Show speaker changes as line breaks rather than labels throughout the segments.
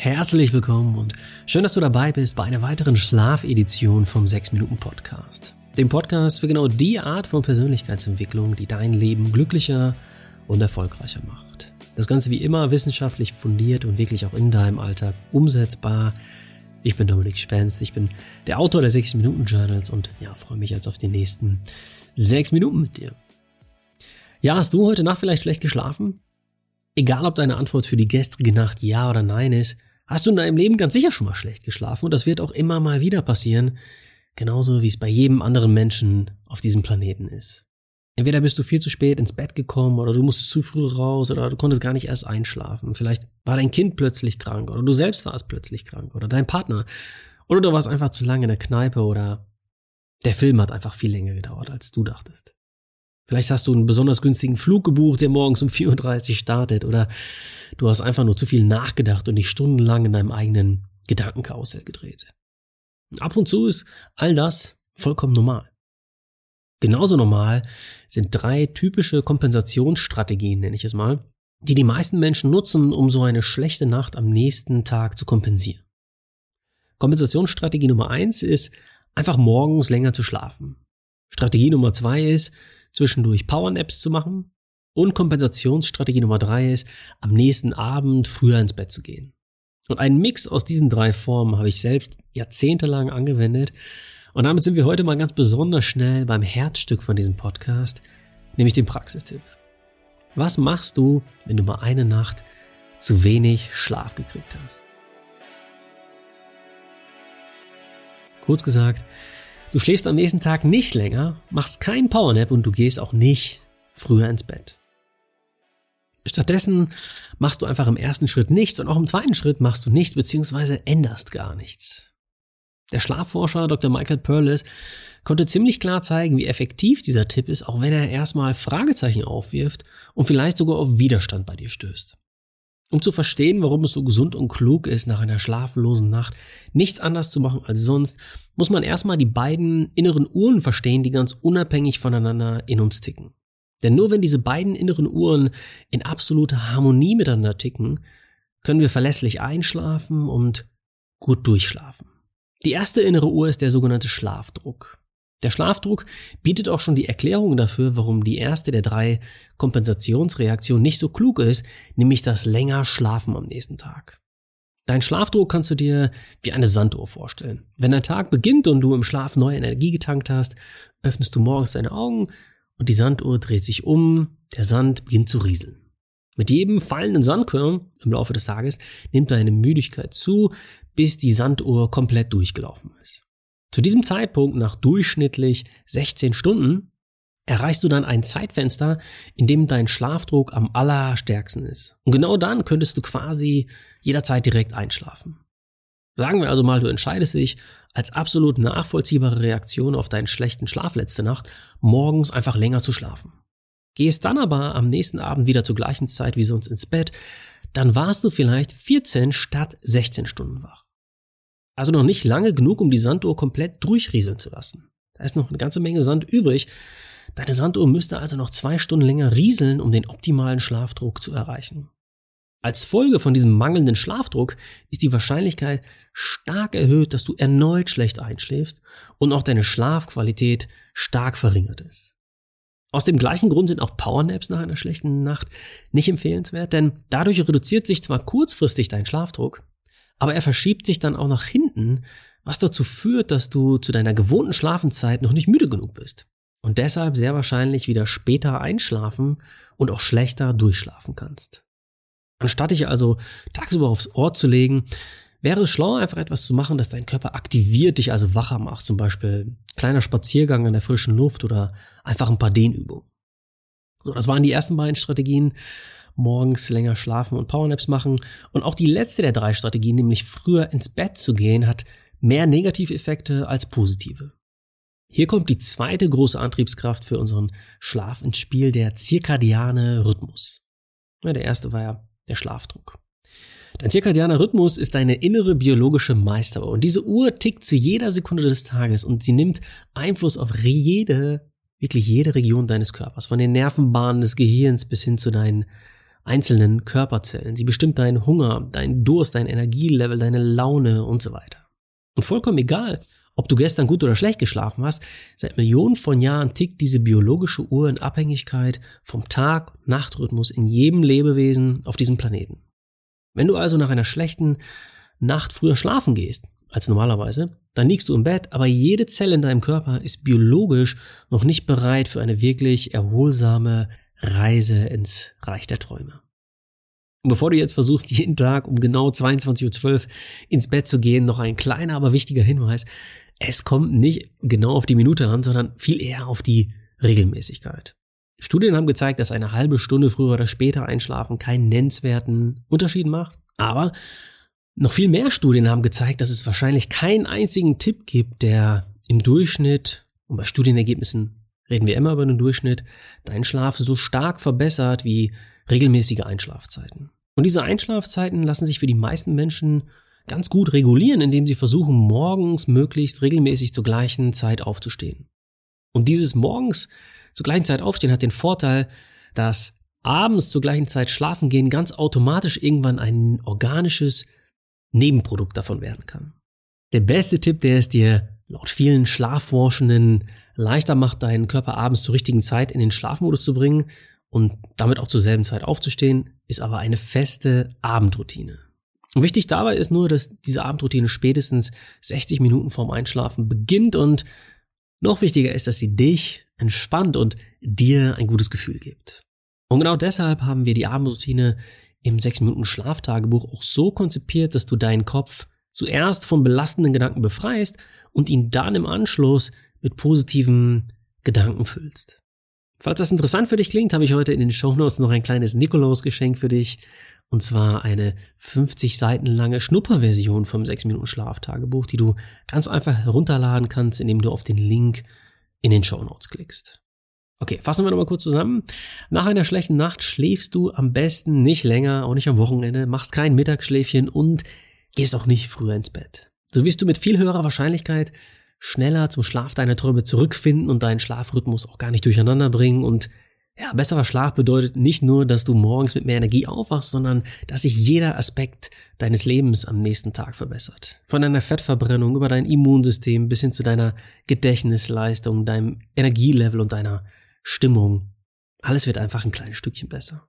Herzlich willkommen und schön, dass du dabei bist bei einer weiteren Schlafedition vom 6 Minuten Podcast. Dem Podcast für genau die Art von Persönlichkeitsentwicklung, die dein Leben glücklicher und erfolgreicher macht. Das Ganze wie immer wissenschaftlich fundiert und wirklich auch in deinem Alltag umsetzbar. Ich bin Dominik Spenst, ich bin der Autor der 6 Minuten Journals und ja, freue mich jetzt auf die nächsten 6 Minuten mit dir. Ja, hast du heute Nacht vielleicht schlecht geschlafen? Egal, ob deine Antwort für die gestrige Nacht ja oder nein ist, hast du in deinem Leben ganz sicher schon mal schlecht geschlafen und das wird auch immer mal wieder passieren, genauso wie es bei jedem anderen Menschen auf diesem Planeten ist. Entweder bist du viel zu spät ins Bett gekommen oder du musstest zu früh raus oder du konntest gar nicht erst einschlafen. Vielleicht war dein Kind plötzlich krank oder du selbst warst plötzlich krank oder dein Partner oder du warst einfach zu lange in der Kneipe oder der Film hat einfach viel länger gedauert, als du dachtest. Vielleicht hast du einen besonders günstigen Flug gebucht, der morgens um 4.30 Uhr startet, oder du hast einfach nur zu viel nachgedacht und dich stundenlang in deinem eigenen Gedankenkarussell gedreht. Ab und zu ist all das vollkommen normal. Genauso normal sind drei typische Kompensationsstrategien, nenne ich es mal, die die meisten Menschen nutzen, um so eine schlechte Nacht am nächsten Tag zu kompensieren. Kompensationsstrategie Nummer eins ist, einfach morgens länger zu schlafen. Strategie Nummer zwei ist, zwischendurch Powernaps zu machen. Und Kompensationsstrategie Nummer drei ist, am nächsten Abend früher ins Bett zu gehen. Und einen Mix aus diesen drei Formen habe ich selbst jahrzehntelang angewendet. Und damit sind wir heute mal ganz besonders schnell beim Herzstück von diesem Podcast, nämlich dem Praxistipp. Was machst du, wenn du mal eine Nacht zu wenig Schlaf gekriegt hast? Kurz gesagt, Du schläfst am nächsten Tag nicht länger, machst keinen Powernap und du gehst auch nicht früher ins Bett. Stattdessen machst du einfach im ersten Schritt nichts und auch im zweiten Schritt machst du nichts bzw. änderst gar nichts. Der Schlafforscher Dr. Michael Perlis konnte ziemlich klar zeigen, wie effektiv dieser Tipp ist, auch wenn er erstmal Fragezeichen aufwirft und vielleicht sogar auf Widerstand bei dir stößt. Um zu verstehen, warum es so gesund und klug ist, nach einer schlaflosen Nacht nichts anders zu machen als sonst, muss man erstmal die beiden inneren Uhren verstehen, die ganz unabhängig voneinander in uns ticken. Denn nur wenn diese beiden inneren Uhren in absoluter Harmonie miteinander ticken, können wir verlässlich einschlafen und gut durchschlafen. Die erste innere Uhr ist der sogenannte Schlafdruck. Der Schlafdruck bietet auch schon die Erklärung dafür, warum die erste der drei Kompensationsreaktionen nicht so klug ist, nämlich das länger Schlafen am nächsten Tag. Dein Schlafdruck kannst du dir wie eine Sanduhr vorstellen. Wenn dein Tag beginnt und du im Schlaf neue Energie getankt hast, öffnest du morgens deine Augen und die Sanduhr dreht sich um, der Sand beginnt zu rieseln. Mit jedem fallenden Sandkörn im Laufe des Tages nimmt deine Müdigkeit zu, bis die Sanduhr komplett durchgelaufen ist. Zu diesem Zeitpunkt, nach durchschnittlich 16 Stunden, erreichst du dann ein Zeitfenster, in dem dein Schlafdruck am allerstärksten ist. Und genau dann könntest du quasi jederzeit direkt einschlafen. Sagen wir also mal, du entscheidest dich als absolut nachvollziehbare Reaktion auf deinen schlechten Schlaf letzte Nacht, morgens einfach länger zu schlafen. Gehst dann aber am nächsten Abend wieder zur gleichen Zeit wie sonst ins Bett, dann warst du vielleicht 14 statt 16 Stunden wach. Also noch nicht lange genug, um die Sanduhr komplett durchrieseln zu lassen. Da ist noch eine ganze Menge Sand übrig. Deine Sanduhr müsste also noch zwei Stunden länger rieseln, um den optimalen Schlafdruck zu erreichen. Als Folge von diesem mangelnden Schlafdruck ist die Wahrscheinlichkeit stark erhöht, dass du erneut schlecht einschläfst und auch deine Schlafqualität stark verringert ist. Aus dem gleichen Grund sind auch Powernaps nach einer schlechten Nacht nicht empfehlenswert, denn dadurch reduziert sich zwar kurzfristig dein Schlafdruck, aber er verschiebt sich dann auch nach hinten, was dazu führt, dass du zu deiner gewohnten Schlafenszeit noch nicht müde genug bist und deshalb sehr wahrscheinlich wieder später einschlafen und auch schlechter durchschlafen kannst. Anstatt dich also tagsüber aufs Ohr zu legen, wäre es schlauer, einfach etwas zu machen, das deinen Körper aktiviert, dich also wacher macht. Zum Beispiel kleiner Spaziergang in der frischen Luft oder einfach ein paar Dehnübungen. So, das waren die ersten beiden Strategien morgens länger schlafen und Powernaps machen. Und auch die letzte der drei Strategien, nämlich früher ins Bett zu gehen, hat mehr Negativeffekte als positive. Hier kommt die zweite große Antriebskraft für unseren Schlaf ins Spiel, der zirkadiane Rhythmus. Ja, der erste war ja der Schlafdruck. Dein zirkadianer Rhythmus ist deine innere biologische Meisteruhr und diese Uhr tickt zu jeder Sekunde des Tages und sie nimmt Einfluss auf jede, wirklich jede Region deines Körpers, von den Nervenbahnen des Gehirns bis hin zu deinen einzelnen Körperzellen. Sie bestimmt deinen Hunger, deinen Durst, dein Energielevel, deine Laune und so weiter. Und vollkommen egal, ob du gestern gut oder schlecht geschlafen hast, seit Millionen von Jahren tickt diese biologische Uhr in Abhängigkeit vom Tag-Nacht-Rhythmus in jedem Lebewesen auf diesem Planeten. Wenn du also nach einer schlechten Nacht früher schlafen gehst als normalerweise, dann liegst du im Bett, aber jede Zelle in deinem Körper ist biologisch noch nicht bereit für eine wirklich erholsame Reise ins Reich der Träume. Und bevor du jetzt versuchst, jeden Tag um genau 22.12 Uhr ins Bett zu gehen, noch ein kleiner, aber wichtiger Hinweis. Es kommt nicht genau auf die Minute an, sondern viel eher auf die Regelmäßigkeit. Studien haben gezeigt, dass eine halbe Stunde früher oder später einschlafen keinen nennenswerten Unterschied macht. Aber noch viel mehr Studien haben gezeigt, dass es wahrscheinlich keinen einzigen Tipp gibt, der im Durchschnitt, und bei Studienergebnissen reden wir immer über den Durchschnitt, deinen Schlaf so stark verbessert wie regelmäßige Einschlafzeiten. Und diese Einschlafzeiten lassen sich für die meisten Menschen ganz gut regulieren, indem sie versuchen, morgens möglichst regelmäßig zur gleichen Zeit aufzustehen. Und dieses morgens zur gleichen Zeit aufstehen hat den Vorteil, dass abends zur gleichen Zeit schlafen gehen ganz automatisch irgendwann ein organisches Nebenprodukt davon werden kann. Der beste Tipp, der es dir laut vielen Schlafforschenden leichter macht, deinen Körper abends zur richtigen Zeit in den Schlafmodus zu bringen und damit auch zur selben Zeit aufzustehen, ist aber eine feste Abendroutine. Und wichtig dabei ist nur, dass diese Abendroutine spätestens 60 Minuten vorm Einschlafen beginnt und noch wichtiger ist, dass sie dich entspannt und dir ein gutes Gefühl gibt. Und genau deshalb haben wir die Abendroutine im 6 Minuten Schlaftagebuch auch so konzipiert, dass du deinen Kopf zuerst von belastenden Gedanken befreist und ihn dann im Anschluss mit positiven Gedanken füllst. Falls das interessant für dich klingt, habe ich heute in den Shownotes noch ein kleines Nikolaus-Geschenk für dich. Und zwar eine 50 Seiten lange Schnupperversion vom 6 Minuten Schlaftagebuch, die du ganz einfach herunterladen kannst, indem du auf den Link in den Shownotes klickst. Okay, fassen wir nochmal kurz zusammen. Nach einer schlechten Nacht schläfst du am besten nicht länger, auch nicht am Wochenende, machst kein Mittagsschläfchen und gehst auch nicht früher ins Bett. So wirst du mit viel höherer Wahrscheinlichkeit schneller zum Schlaf deiner Träume zurückfinden und deinen Schlafrhythmus auch gar nicht durcheinander bringen. Und ja, besserer Schlaf bedeutet nicht nur, dass du morgens mit mehr Energie aufwachst, sondern dass sich jeder Aspekt deines Lebens am nächsten Tag verbessert. Von deiner Fettverbrennung über dein Immunsystem bis hin zu deiner Gedächtnisleistung, deinem Energielevel und deiner Stimmung. Alles wird einfach ein kleines Stückchen besser.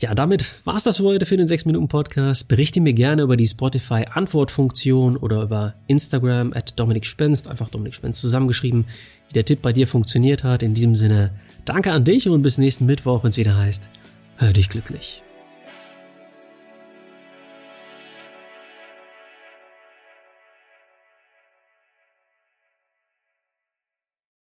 Ja, damit war's das für heute für den 6-Minuten-Podcast. Berichte mir gerne über die Spotify-Antwortfunktion oder über Instagram at Dominik Spenst, einfach Dominik Spenst zusammengeschrieben, wie der Tipp bei dir funktioniert hat. In diesem Sinne, danke an dich und bis nächsten Mittwoch, wenn es wieder heißt, hör dich glücklich.